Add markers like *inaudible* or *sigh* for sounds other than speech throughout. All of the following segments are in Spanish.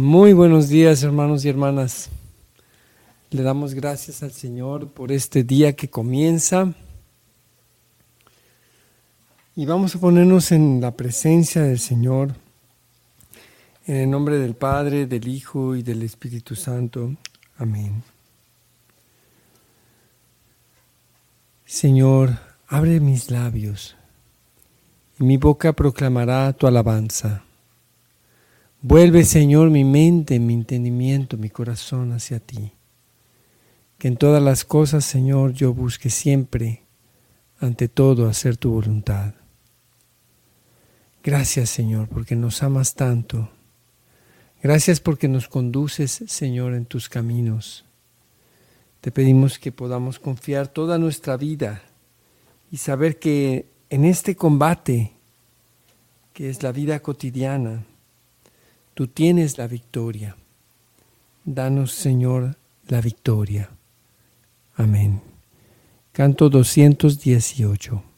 Muy buenos días hermanos y hermanas. Le damos gracias al Señor por este día que comienza. Y vamos a ponernos en la presencia del Señor, en el nombre del Padre, del Hijo y del Espíritu Santo. Amén. Señor, abre mis labios, y mi boca proclamará tu alabanza. Vuelve, Señor, mi mente, mi entendimiento, mi corazón hacia ti. Que en todas las cosas, Señor, yo busque siempre, ante todo, hacer tu voluntad. Gracias, Señor, porque nos amas tanto. Gracias porque nos conduces, Señor, en tus caminos. Te pedimos que podamos confiar toda nuestra vida y saber que en este combate, que es la vida cotidiana, Tú tienes la victoria. Danos, Señor, la victoria. Amén. Canto 218.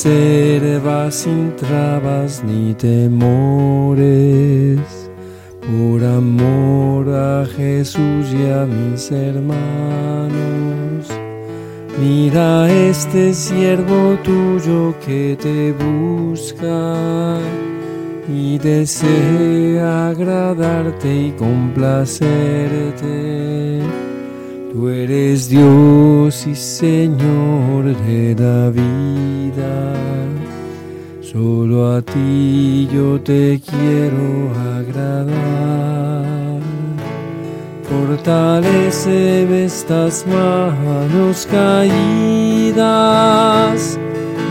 Sin reservas, sin trabas ni temores, por amor a Jesús y a mis hermanos. Mira este siervo tuyo que te busca y desea agradarte y complacerte. Tú eres Dios y Señor de la Solo a ti yo te quiero agradar. Fortalece estas manos caídas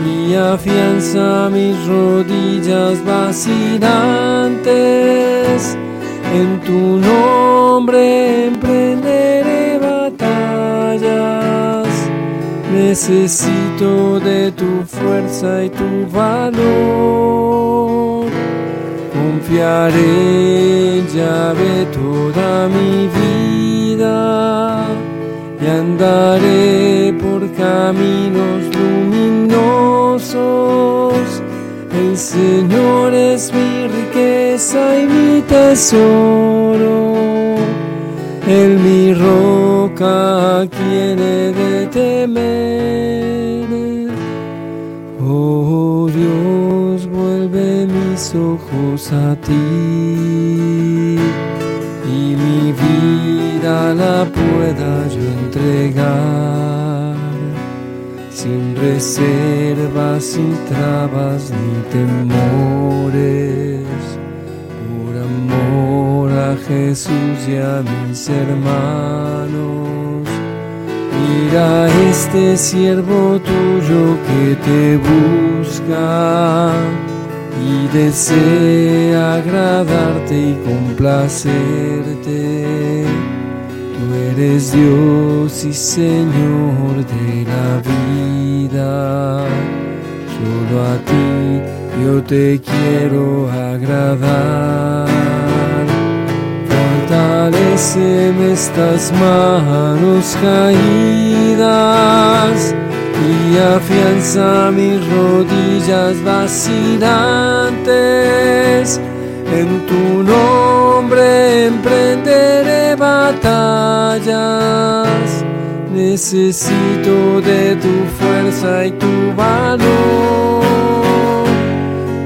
y afianza mis rodillas vacilantes. En tu nombre emprenderé Necesito de tu fuerza y tu valor. Confiaré en llave toda mi vida y andaré por caminos luminosos. El Señor es mi riqueza y mi tesoro. Él he de temer. Oh Dios, vuelve mis ojos a ti y mi vida la pueda yo entregar sin reservas, sin trabas ni temores, Jesús y a mis hermanos. Mira este siervo tuyo que te busca y desea agradarte y complacerte. Tú eres Dios y Señor de la vida. Solo a ti yo te quiero agradar. Fortaleceme estas manos caídas y afianza mis rodillas vacilantes. En tu nombre emprenderé batallas. Necesito de tu fuerza y tu valor.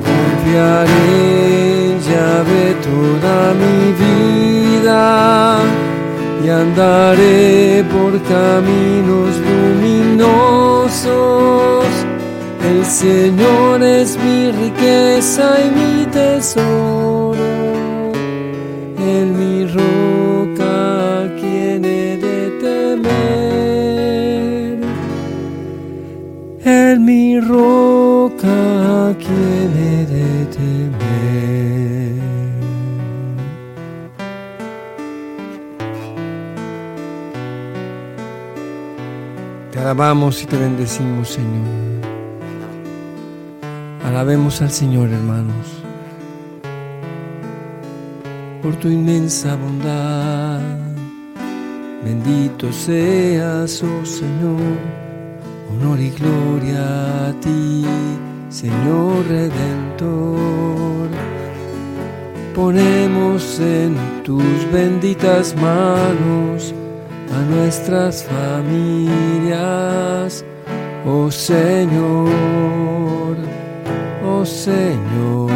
Confiaré, llave toda mi vida y andaré por caminos luminosos. El Señor es mi riqueza y mi tesoro, alabamos y te bendecimos, Señor. Alabemos al Señor, hermanos, por tu inmensa bondad. Bendito seas, oh Señor, honor y gloria a ti, Señor Redentor. Ponemos en tus benditas manos a nuestras familias, oh Señor, oh Señor.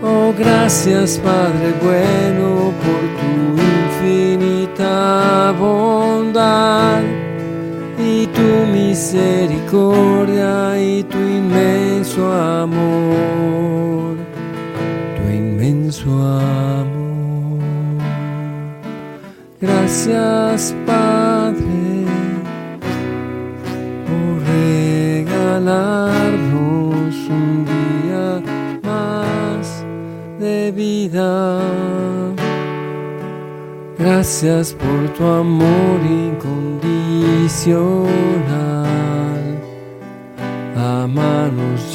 Oh, gracias Padre bueno por tu infinita bondad y tu misericordia y tu inmenso amor, Gracias Padre por regalarnos un día más de vida. Gracias por tu amor incondicional a manos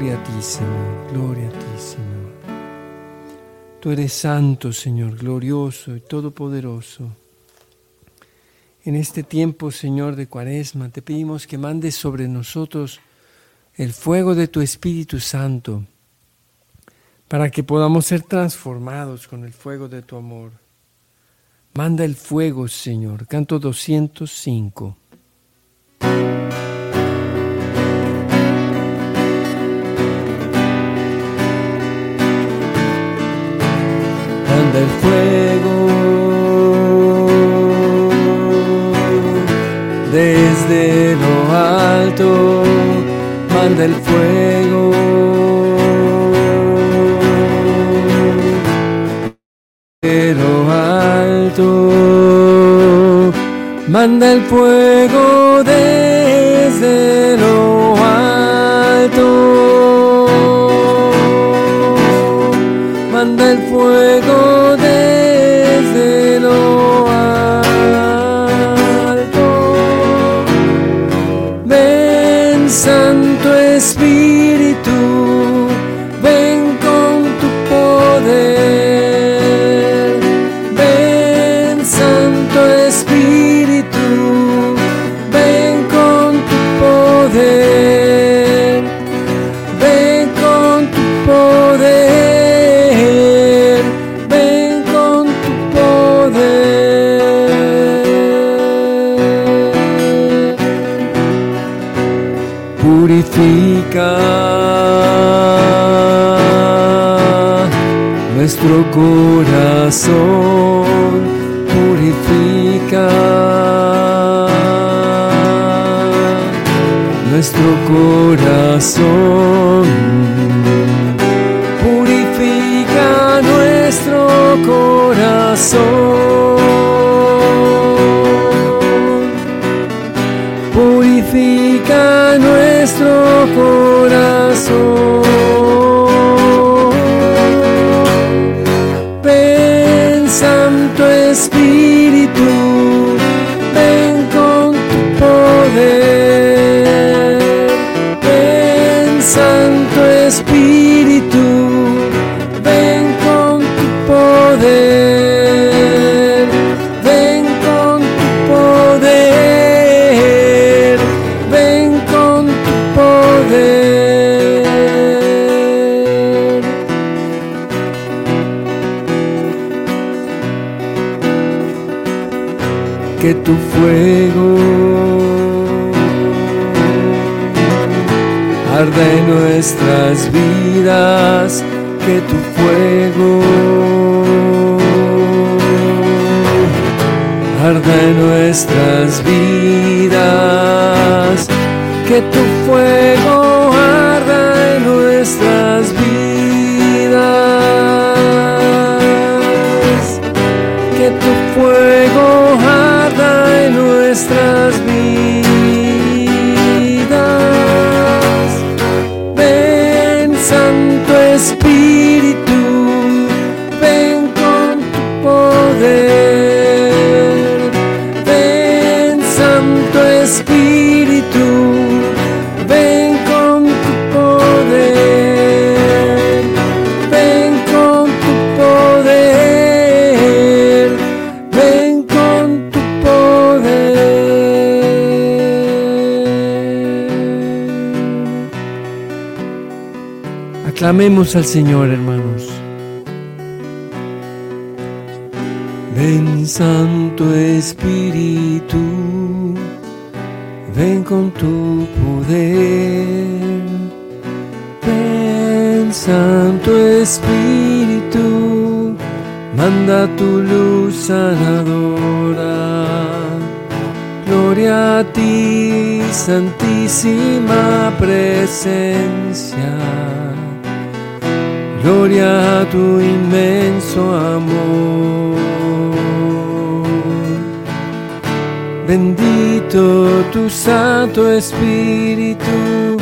Gloria a ti, Señor, gloria a ti, Señor. Tú eres santo, Señor, glorioso y todopoderoso. En este tiempo, Señor, de cuaresma, te pedimos que mandes sobre nosotros el fuego de tu Espíritu Santo, para que podamos ser transformados con el fuego de tu amor. Manda el fuego, Señor. Canto 205. Manda el fuego desde lo alto. Manda el fuego. De lo alto. Manda el fuego desde lo alto. Corazón, purifica nuestro corazón. Purifica nuestro corazón. Nuestras vidas, que tu fuego Al Señor, hermanos. Ven Santo Espíritu, ven con tu poder. Ven Santo Espíritu, manda tu luz sanadora. Gloria a ti, Santísima Presencia. Gloria a tu inmenso amor. Bendito tu Santo Espíritu,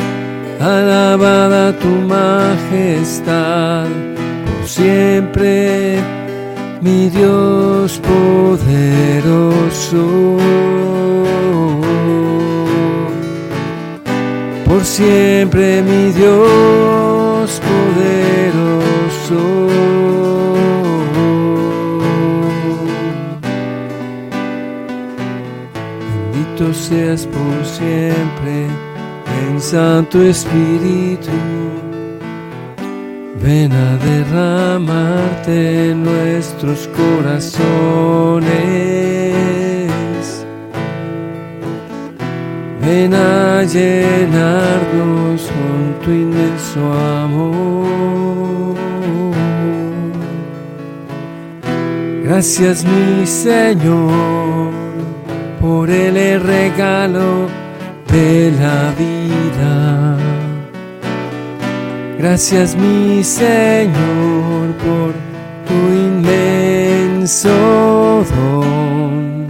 alabada tu majestad por siempre, mi Dios poderoso. Por siempre, mi Dios poderoso. Bendito seas por siempre, en Santo Espíritu. Ven a derramarte en nuestros corazones. Ven a llenarnos con tu inmenso amor. Gracias mi Señor por el regalo de la vida. Gracias mi Señor por tu inmenso don.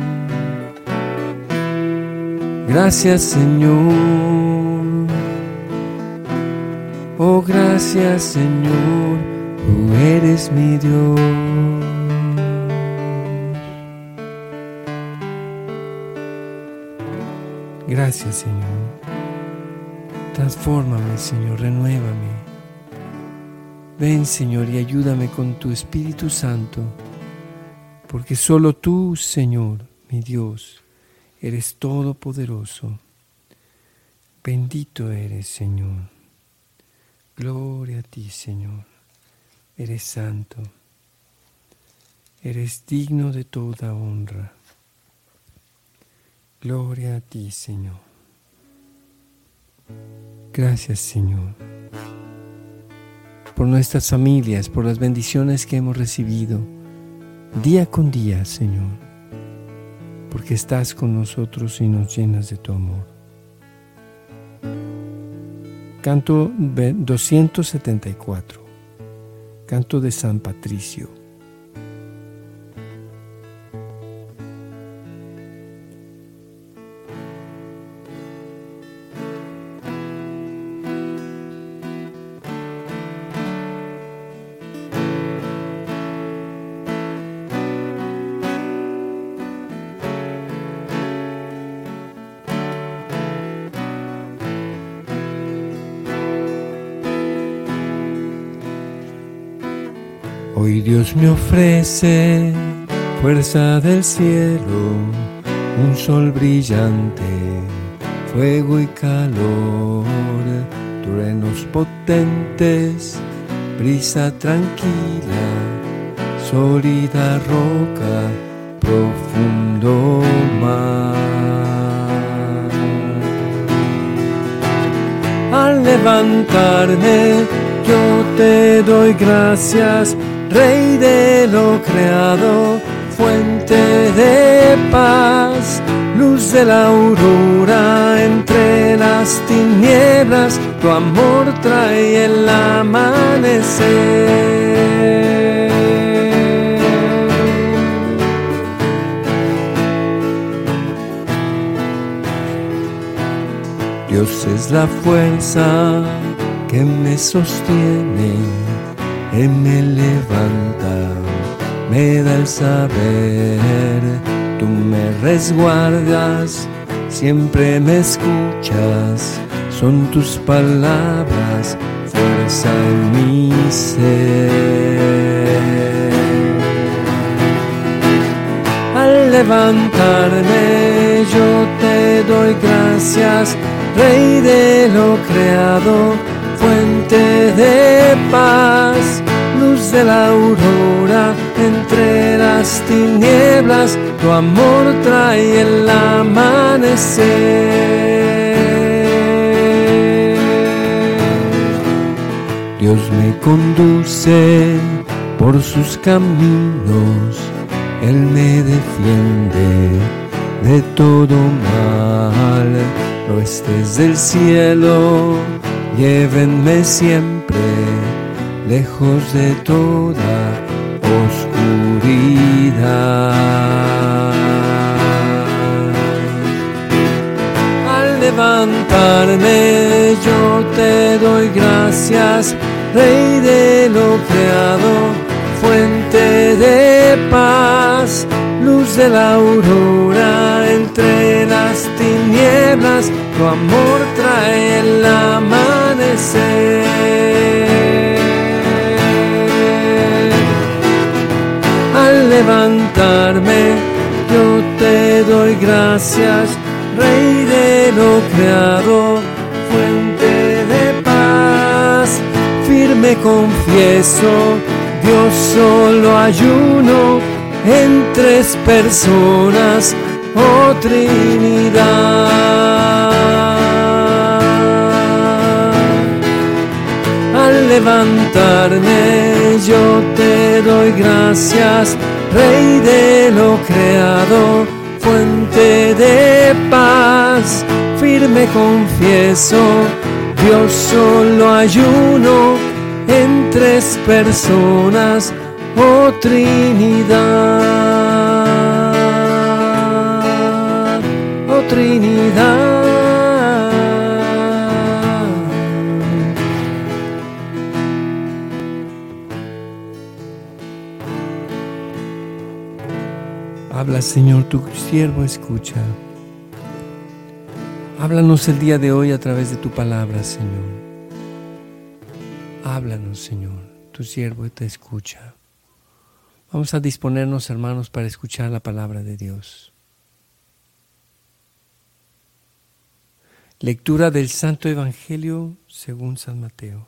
Gracias Señor. Oh gracias Señor, tú eres mi Dios. Gracias, Señor. Transfórmame, Señor, renuévame. Ven, Señor, y ayúdame con tu Espíritu Santo, porque solo tú, Señor, mi Dios, eres todopoderoso. Bendito eres, Señor. Gloria a ti, Señor. Eres santo. Eres digno de toda honra. Gloria a ti, Señor. Gracias, Señor, por nuestras familias, por las bendiciones que hemos recibido día con día, Señor, porque estás con nosotros y nos llenas de tu amor. Canto 274, canto de San Patricio. Me ofrece fuerza del cielo, un sol brillante, fuego y calor, truenos potentes, brisa tranquila, sólida roca, profundo mar. Al levantarme yo te doy gracias Rey de lo creado, fuente de paz, luz de la aurora entre las tinieblas, tu amor trae el amanecer. Dios es la fuerza que me sostiene él me levanta, me da el saber, tú me resguardas, siempre me escuchas, son tus palabras, fuerza en mi ser. Al levantarme yo te doy gracias, Rey de lo creado, fuente de paz, luz de la aurora entre las tinieblas, tu amor trae el amanecer. Dios me conduce por sus caminos, Él me defiende de todo mal. No estés del cielo, llévenme siempre lejos de toda oscuridad. Al levantarme yo te doy gracias Rey de lo creado, fuente de paz, luz de la aurora entre las tinieblas, tu amor trae el Al levantarme, yo te doy gracias, Rey de lo creado, fuente de paz me confieso, Dios solo ayuno en tres personas, oh Trinidad. Levantarme yo te doy gracias, Rey de lo creado, fuente de paz, firme confieso, Dios solo ayuno en tres personas, oh Trinidad, Señor, tu siervo escucha. Háblanos el día de hoy a través de tu palabra, Señor. Háblanos, Señor, tu siervo te escucha. Vamos a disponernos, hermanos, para escuchar la palabra de Dios. Lectura del Santo Evangelio según San Mateo.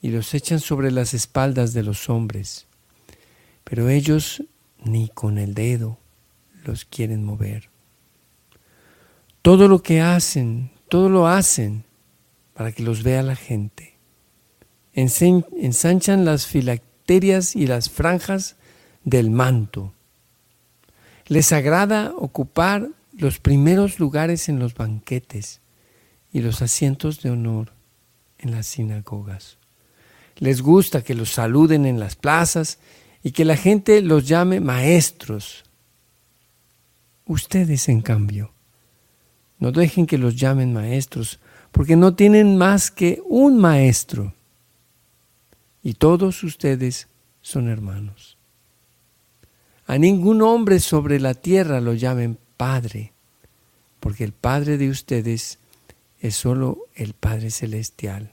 y los echan sobre las espaldas de los hombres pero ellos ni con el dedo los quieren mover. Todo lo que hacen, todo lo hacen para que los vea la gente. Ensanchan las filacterias y las franjas del manto. Les agrada ocupar los primeros lugares en los banquetes y los asientos de honor en las sinagogas. Les gusta que los saluden en las plazas y que la gente los llame maestros. Ustedes, en cambio, no dejen que los llamen maestros, porque no tienen más que un maestro. Y todos ustedes son hermanos. A ningún hombre sobre la tierra lo llamen Padre, porque el Padre de ustedes es solo el Padre Celestial.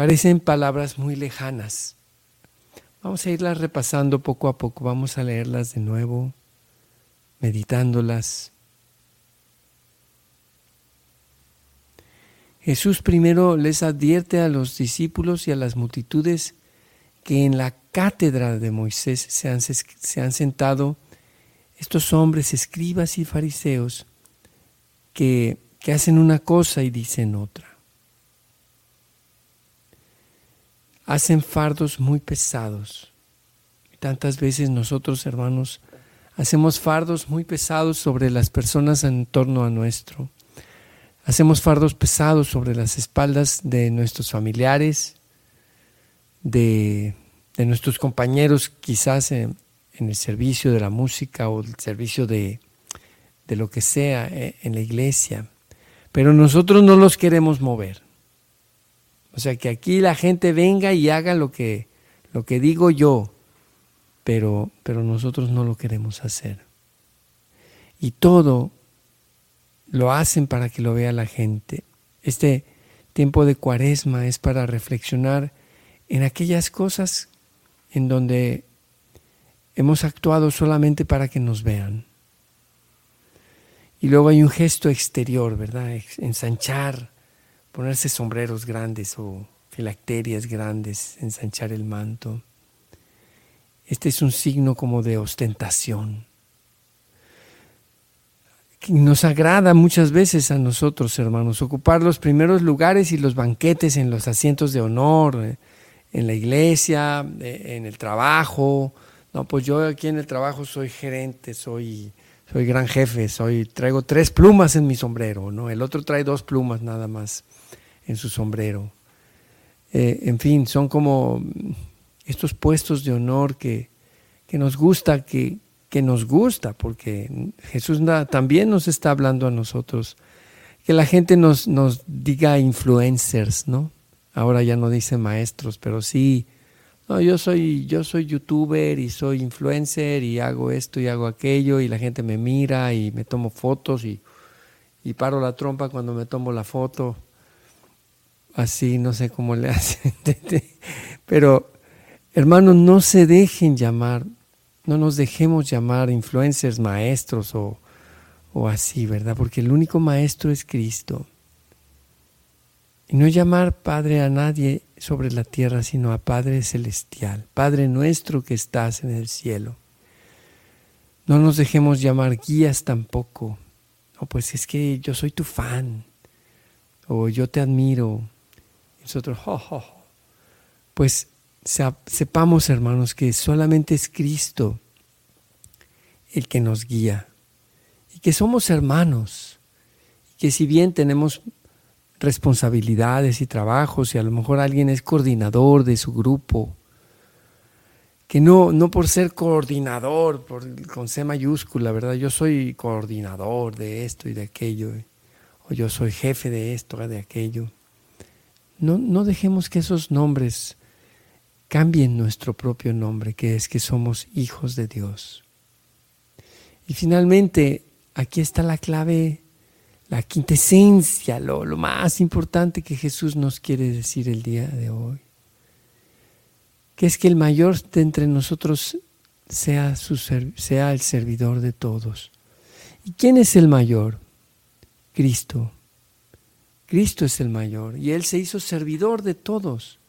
Parecen palabras muy lejanas. Vamos a irlas repasando poco a poco, vamos a leerlas de nuevo, meditándolas. Jesús primero les advierte a los discípulos y a las multitudes que en la cátedra de Moisés se han, se han sentado estos hombres, escribas y fariseos, que hacen una cosa y dicen otra. Hacen fardos muy pesados. Tantas veces nosotros, hermanos, hacemos fardos muy pesados sobre las personas en torno a nuestro. Hacemos fardos pesados sobre las espaldas de nuestros familiares, de, nuestros compañeros quizás en, el servicio de la música o el servicio de, de lo que sea eh, en la iglesia. Pero nosotros no los queremos mover. O sea, que aquí la gente venga y haga lo que, lo que digo yo, pero, pero nosotros no lo queremos hacer. Y todo lo hacen para que lo vea la gente. Este tiempo de cuaresma es para reflexionar en aquellas cosas en donde hemos actuado solamente para que nos vean. Y luego hay un gesto exterior, ¿verdad? Ensanchar, ponerse sombreros grandes o filacterias grandes, ensanchar el manto. Este es un signo como de ostentación. Nos agrada muchas veces a nosotros, hermanos, ocupar los primeros lugares y los banquetes en los asientos de honor, eh, en la iglesia, eh, en el trabajo. No, pues yo aquí en el trabajo soy gerente, soy, soy gran jefe, soy, traigo tres plumas en mi sombrero, ¿no? El otro trae dos plumas nada más en su sombrero. Eh, en fin, son como estos puestos de honor que, que nos gusta, que, que, nos gusta, porque Jesús también nos está hablando a nosotros, que la gente nos, nos diga influencers, ¿no? Ahora ya no dice maestros, pero sí, no, yo soy, yo soy youtuber y soy influencer y hago esto y hago aquello y la gente me mira y me tomo fotos y, y paro la trompa cuando me tomo la foto. Así, no sé cómo le *laughs* hacen. pero, hermanos, no se dejen llamar, no nos dejemos llamar influencers, maestros o, o así, ¿verdad? Porque el único maestro es Cristo. Y no llamar Padre a nadie sobre la tierra, sino a Padre celestial, Padre nuestro que estás en el cielo. No nos dejemos llamar guías tampoco. No, pues es que yo soy tu fan, o yo te admiro. Nosotros, pues sepamos, hermanos, que solamente es Cristo el que nos guía, y que somos hermanos, y que si bien tenemos responsabilidades y trabajos y a lo mejor alguien es coordinador de su grupo, que no, no por ser coordinador, por, con C mayúscula, ¿verdad? Yo soy coordinador de esto y de aquello, o yo soy jefe de esto de aquello. No, no dejemos que esos nombres cambien nuestro propio nombre, que es que somos hijos de Dios. Y finalmente, aquí está la clave la quintesencia, lo, lo más importante que Jesús nos quiere decir el día de hoy. Que es que el mayor de entre nosotros sea, su, sea el servidor de todos. ¿Y quién es el mayor? Cristo. Cristo es el mayor y Él se hizo servidor de todos.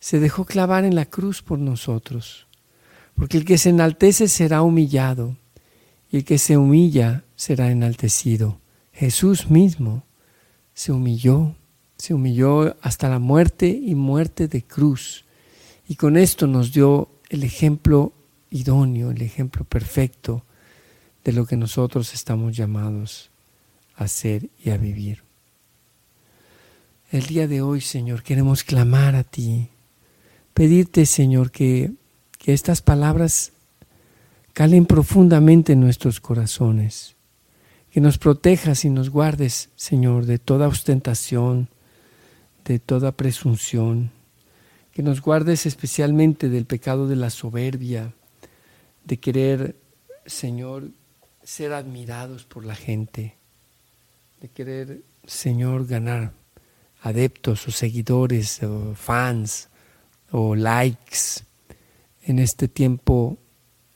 Se dejó clavar en la cruz por nosotros. Porque el que se enaltece será humillado y el que se humilla será enaltecido. Jesús mismo se humilló, se humilló hasta la muerte y muerte de cruz. Y con esto nos dio el ejemplo idóneo, el ejemplo perfecto de lo que nosotros estamos llamados a hacer y a vivir. El día de hoy, Señor, queremos clamar a ti, pedirte, Señor, que, que estas palabras calen profundamente en nuestros corazones que nos protejas y nos guardes, Señor, de toda ostentación, de toda presunción, que nos guardes especialmente del pecado de la soberbia, de querer, Señor, ser admirados por la gente, de querer, Señor, ganar adeptos o seguidores o fans o likes en este tiempo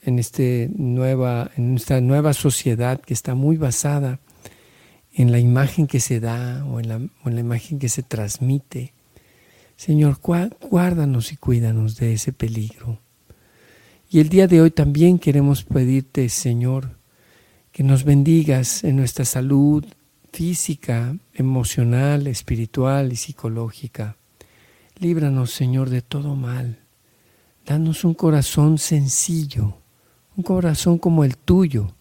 en, este nueva, en esta nueva sociedad que está muy basada en la imagen que se da o en la, imagen que se transmite. Señor, guárdanos y cuídanos de ese peligro. Y el día de hoy también queremos pedirte, Señor, que nos bendigas en nuestra salud física, emocional, espiritual y psicológica. Líbranos, Señor, de todo mal. Danos un corazón sencillo, un corazón como el tuyo,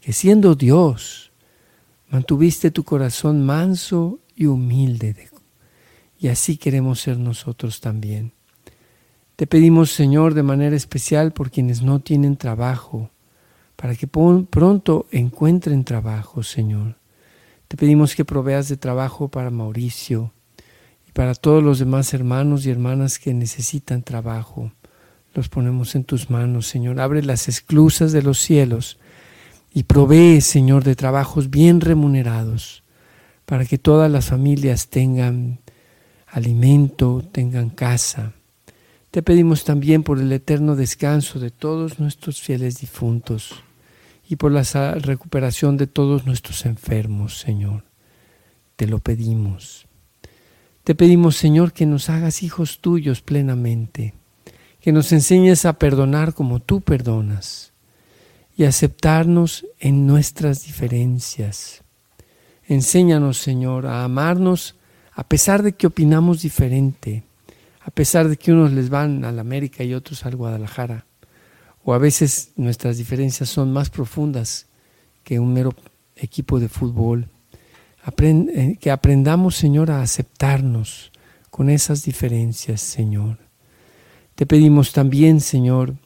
que siendo Dios, mantuviste tu corazón manso y humilde y así queremos ser nosotros también. Te pedimos, Señor, de manera especial por quienes no tienen trabajo, para que pronto encuentren trabajo, Señor. Te pedimos que proveas de trabajo para Mauricio y para todos los demás hermanos y hermanas que necesitan trabajo. Los ponemos en tus manos, Señor. Abre las esclusas de los cielos y provee, Señor, de trabajos bien remunerados para que todas las familias tengan alimento, tengan casa. Te pedimos también por el eterno descanso de todos nuestros fieles difuntos y por la recuperación de todos nuestros enfermos, Señor. Te lo pedimos. Te pedimos, Señor, que nos hagas hijos tuyos plenamente, que nos enseñes a perdonar como tú perdonas y aceptarnos en nuestras diferencias. Enséñanos, Señor, a amarnos a pesar de que opinamos diferente, a pesar de que unos les van a la América y otros al Guadalajara, o a veces nuestras diferencias son más profundas que un mero equipo de fútbol, eh, que aprendamos, Señor, a aceptarnos con esas diferencias, Señor. Te pedimos también, Señor,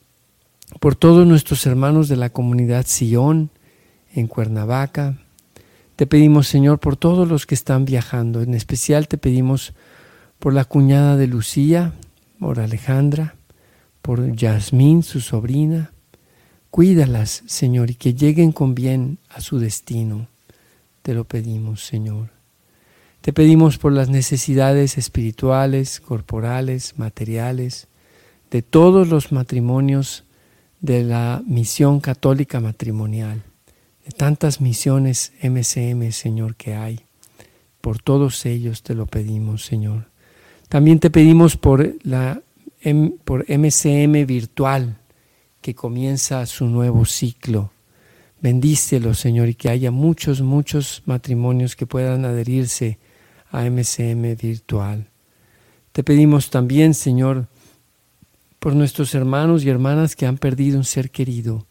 por todos nuestros hermanos de la comunidad Sion en Cuernavaca, te pedimos, Señor, por todos los que están viajando. En especial te pedimos por la cuñada de Lucía, por Alejandra, por Yasmín, su sobrina. Cuídalas, Señor, y que lleguen con bien a su destino. Te lo pedimos, Señor. Te pedimos por las necesidades espirituales, corporales, materiales, de todos los matrimonios de la misión católica matrimonial de tantas misiones MCM, Señor, que hay. Por todos ellos te lo pedimos, Señor. También te pedimos por, la, por MCM virtual, que comienza su nuevo ciclo. Bendícelo, Señor, y que haya muchos, muchos matrimonios que puedan adherirse a MCM virtual. Te pedimos también, Señor, por nuestros hermanos y hermanas que han perdido un ser querido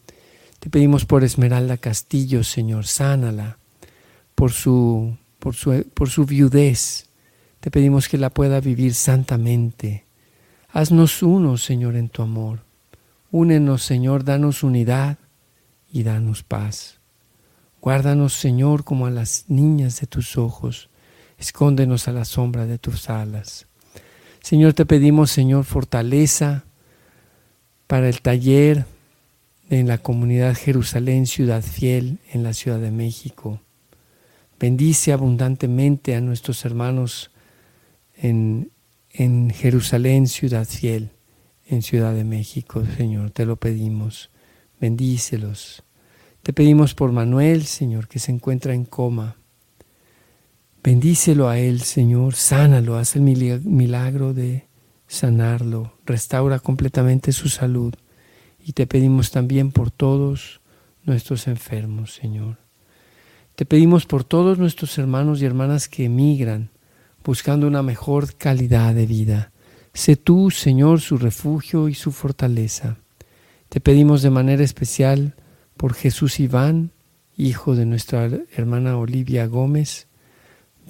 te pedimos por Esmeralda Castillo, Señor, sánala por su, por su, por su viudez. Te pedimos que la pueda vivir santamente. Haznos uno, Señor, en tu amor. Únenos, Señor, danos unidad y danos paz. Guárdanos, Señor, como a las niñas de tus ojos. Escóndenos a la sombra de tus alas. Señor, te pedimos, Señor, fortaleza para el taller en la comunidad Jerusalén Ciudad Fiel en la Ciudad de México. Bendice abundantemente a nuestros hermanos en, en Jerusalén Ciudad Fiel en Ciudad de México, Señor, te lo pedimos. Bendícelos. Te pedimos por Manuel, Señor, que se encuentra en coma. Bendícelo a él, Señor, sánalo, haz el milagro de sanarlo, restaura completamente su salud. Y te pedimos también por todos nuestros enfermos, Señor. Te pedimos por todos nuestros hermanos y hermanas que emigran buscando una mejor calidad de vida. Sé tú, Señor, su refugio y su fortaleza. Te pedimos de manera especial por Jesús Iván, hijo de nuestra hermana Olivia Gómez.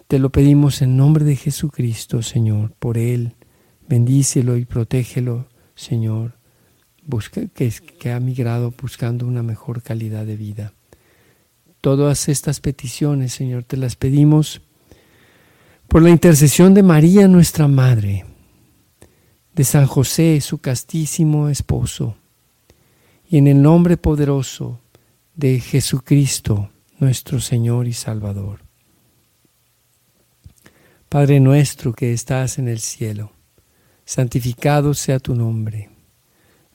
Te lo pedimos en nombre de Jesucristo, Señor, por él. Bendícelo y protégelo, Señor que, que ha migrado buscando una mejor calidad de vida. Todas estas peticiones, Señor, te las pedimos por la intercesión de María, nuestra Madre, de San José, su castísimo esposo, y en el nombre poderoso de Jesucristo, nuestro Señor y Salvador. Padre nuestro que estás en el cielo, santificado sea tu nombre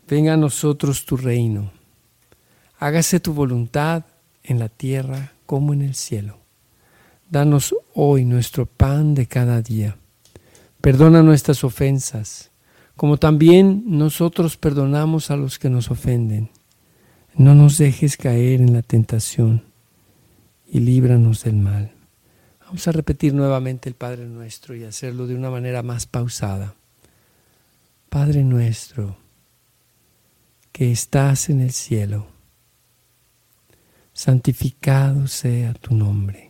Venga a nosotros tu reino. Hágase tu voluntad en la tierra como en el cielo. Danos hoy nuestro pan de cada día. Perdona nuestras ofensas, como también nosotros perdonamos a los que nos ofenden. No nos dejes caer en la tentación y líbranos del mal. Vamos a repetir nuevamente el Padre nuestro y hacerlo de una manera más pausada. Padre nuestro, que estás en el cielo, santificado sea tu nombre.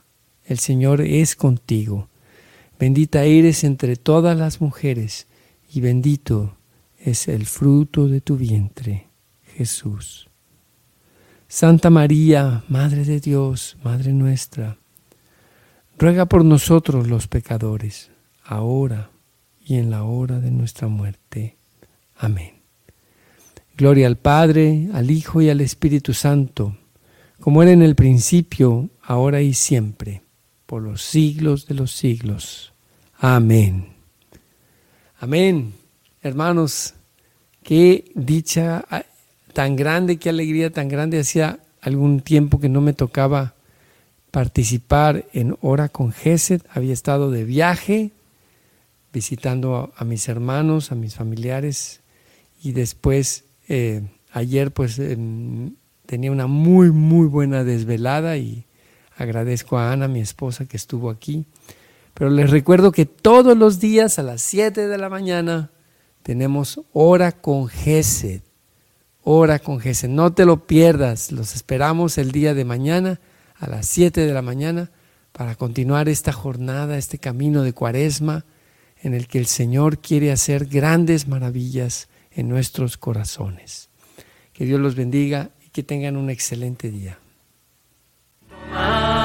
el Señor es contigo, bendita eres entre todas las mujeres y bendito es el fruto de tu vientre, Jesús. Santa María, Madre de Dios, Madre nuestra, ruega por nosotros los pecadores, ahora y en la hora de nuestra muerte. Amén. Gloria al Padre, al Hijo y al Espíritu Santo, como era en el principio, ahora y siempre, por los siglos de los siglos. Amén. Amén. Hermanos, qué dicha tan grande, qué alegría tan grande. Hacía algún tiempo que no me tocaba participar en Hora con Gesed. Había estado de viaje, visitando a, mis hermanos, a mis familiares, y después eh, ayer pues em, tenía una muy, muy buena desvelada y agradezco a Ana, mi esposa, que estuvo aquí. Pero les recuerdo que todos los días a las 7 de la mañana tenemos hora con Gesed. Hora con Gesed. No te lo pierdas. Los esperamos el día de mañana a las 7 de la mañana para continuar esta jornada, este camino de cuaresma en el que el Señor quiere hacer grandes maravillas en nuestros corazones. Que Dios los bendiga y que tengan un excelente día. Ah.